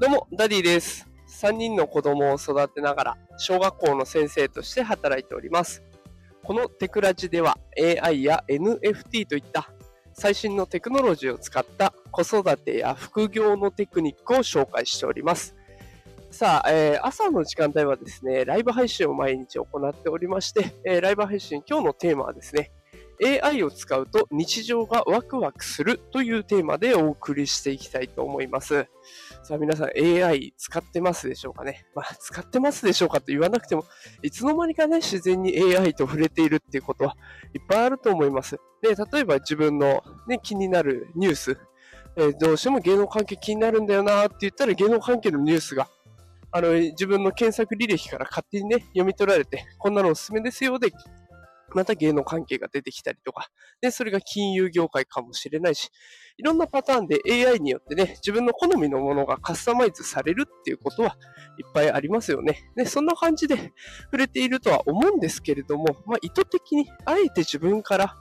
どうも、ダディです。3人の子供を育てながら、小学校の先生として働いております。このテクラジでは AI や NFT といった最新のテクノロジーを使った子育てや副業のテクニックを紹介しております。さあ、えー朝の時間帯はですね、ライブ配信を毎日行っておりまして、えーライブ配信、今日のテーマはですね、AI を使うと日常がワクワクするというテーマでお送りしていきたいと思います。さあ皆さん AI 使ってますでしょうかね？まあ使ってますでしょうかと言わなくても、いつの間にかね、自然に AI と触れているっていうことはいっぱいあると思います。で、例えば自分の、ね、気になるニュース、えーどうしても芸能関係気になるんだよなって言ったら芸能関係のニュースがあの、自分の検索履歴から勝手にね、読み取られて、こんなのおすすめですよで、また芸能関係が出てきたりとか、で、それが金融業界かもしれないし、いろんなパターンで AI によってね、自分の好みのものがカスタマイズされるっていうことはいっぱいありますよね。で、そんな感じで触れているとは思うんですけれども、まあ、意図的に、あえて自分から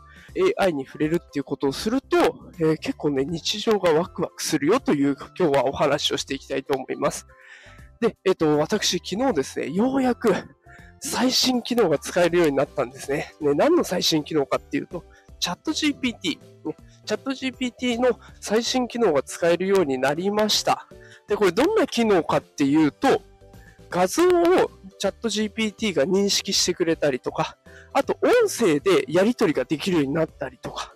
AI に触れるっていうことをすると、えー結構ね、日常がワクワクするよという今日はお話をしていきたいと思います。で、えっ、と、私、昨日ですね、ようやく最新機能が使えるようになったんですね。ね何の最新機能かっていうと、チャット GPT、ね、チャット GPT の最新機能が使えるようになりました。で、これどんな機能かっていうと、画像をチャット GPT が認識してくれたりとか、あと音声でやり取りができるようになったりとか、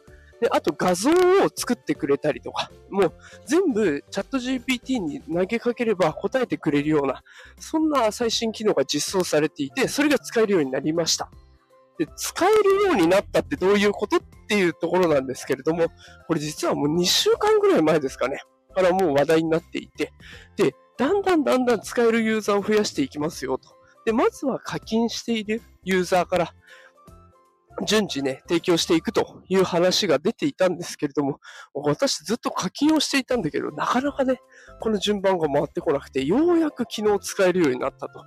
で、あと画像を作ってくれたりとか、もう全部チャット GPT に投げかければ答えてくれるような、そんな最新機能が実装されていて、それが使えるようになりました。で、使えるようになったってどういうことっていうところなんですけれども、これ実はもう2週間ぐらい前ですかね、からもう話題になっていて、で、だんだんだんだん使えるユーザーを増やしていきますよと。で、まずは課金しているユーザーから、順次ね、提供していくという話が出ていたんですけれども、私ずっと課金をしていたんだけど、なかなかね、この順番が回ってこなくて、ようやく昨日使えるようになったと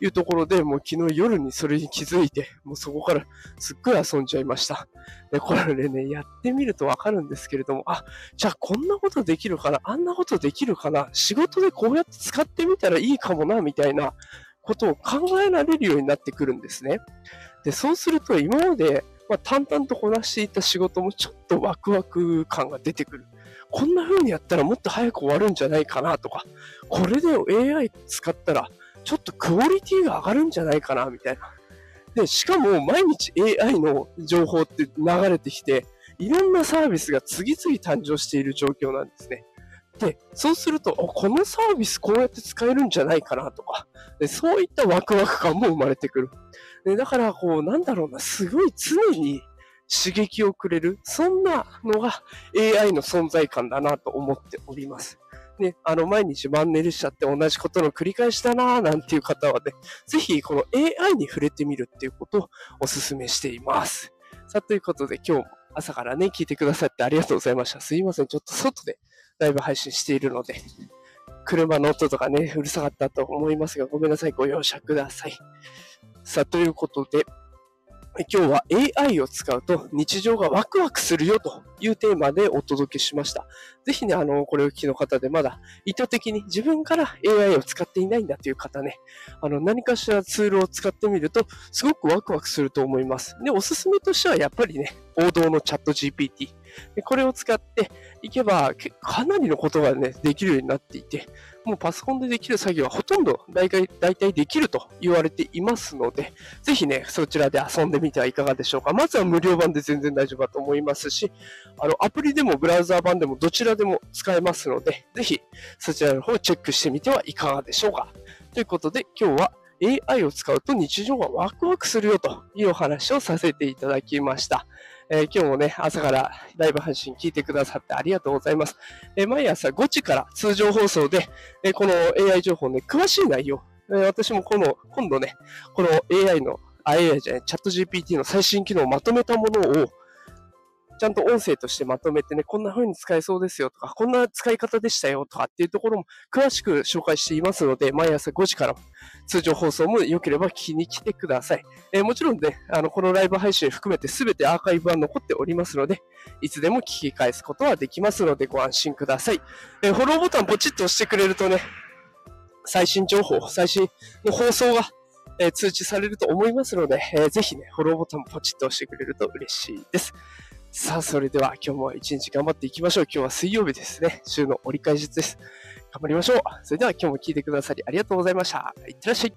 いうところで、もう昨日夜にそれに気づいて、もうそこからすっごい遊んじゃいました。で、これね、やってみるとわかるんですけれども、あ、じゃあこんなことできるかな、あんなことできるかな、仕事でこうやって使ってみたらいいかもな、みたいなことを考えられるようになってくるんですね。で、そうすると今まで、まあ、淡々とこなしていた仕事もちょっとワクワク感が出てくる。こんな風にやったらもっと早く終わるんじゃないかなとか、これで AI 使ったらちょっとクオリティが上がるんじゃないかなみたいな。で、しかも毎日 AI の情報って流れてきて、いろんなサービスが次々誕生している状況なんですね。で、そうすると、このサービスこうやって使えるんじゃないかなとか、でそういったワクワク感も生まれてくる。でだから、こう、なんだろうな、すごい常に刺激をくれる、そんなのが AI の存在感だなと思っております。ね、あの、毎日マンネリしちゃって同じことの繰り返しだなぁなんていう方はね、ぜひこの AI に触れてみるっていうことをお勧めしています。さあ、ということで今日も朝からね、聞いてくださってありがとうございました。すいません、ちょっと外でライブ配信しているので、車の音とかね、うるさかったと思いますが、ごめんなさい、ご容赦ください。さあ、ということで、今日は AI を使うと日常がワクワクするよというテーマでお届けしました。ぜひね、あの、これを聞きの方でまだ意図的に自分から AI を使っていないんだという方ね、あの、何かしらツールを使ってみるとすごくワクワクすると思います。で、おすすめとしてはやっぱりね、王道のチャット GPT。でこれを使っていけば、かなりのことがね、できるようになっていて、もうパソコンでできる作業はほとんど大体大体できると言われていますので、ぜひね、そちらで遊んでみてはいかがでしょうか。まずは無料版で全然大丈夫だと思いますし、あの、アプリでもブラウザー版でもどちらでも使えますので、ぜひそちらの方をチェックしてみてはいかがでしょうか。ということで、今日は AI を使うと日常がワクワクするよというお話をさせていただきました。えー今日もね、朝からライブ配信聞いてくださってありがとうございます。えー毎朝5時から通常放送で、えーこの AI 情報ね、詳しい内容、え私もこの、今度ね、この AI の、あ、AI じゃない、チャット GPT の最新機能をまとめたものを、ちゃんと音声としてまとめてね、こんな風に使えそうですよとか、こんな使い方でしたよとかっていうところも詳しく紹介していますので、毎朝5時から通常放送も良ければ聞きに来てください。えーもちろんね、あの、このライブ配信含めて全てアーカイブは残っておりますので、いつでも聞き返すことはできますのでご安心ください。えーフォローボタンポチッと押してくれるとね、最新情報、最新の放送が、え、通知されると思いますので、えー、ぜひね、フォローボタンポチッと押してくれると嬉しいです。さあ、それでは今日も一日頑張っていきましょう。今日は水曜日ですね。週の折り返しです。頑張りましょう。それでは今日も聞いてくださりありがとうございました。いってらっしゃい。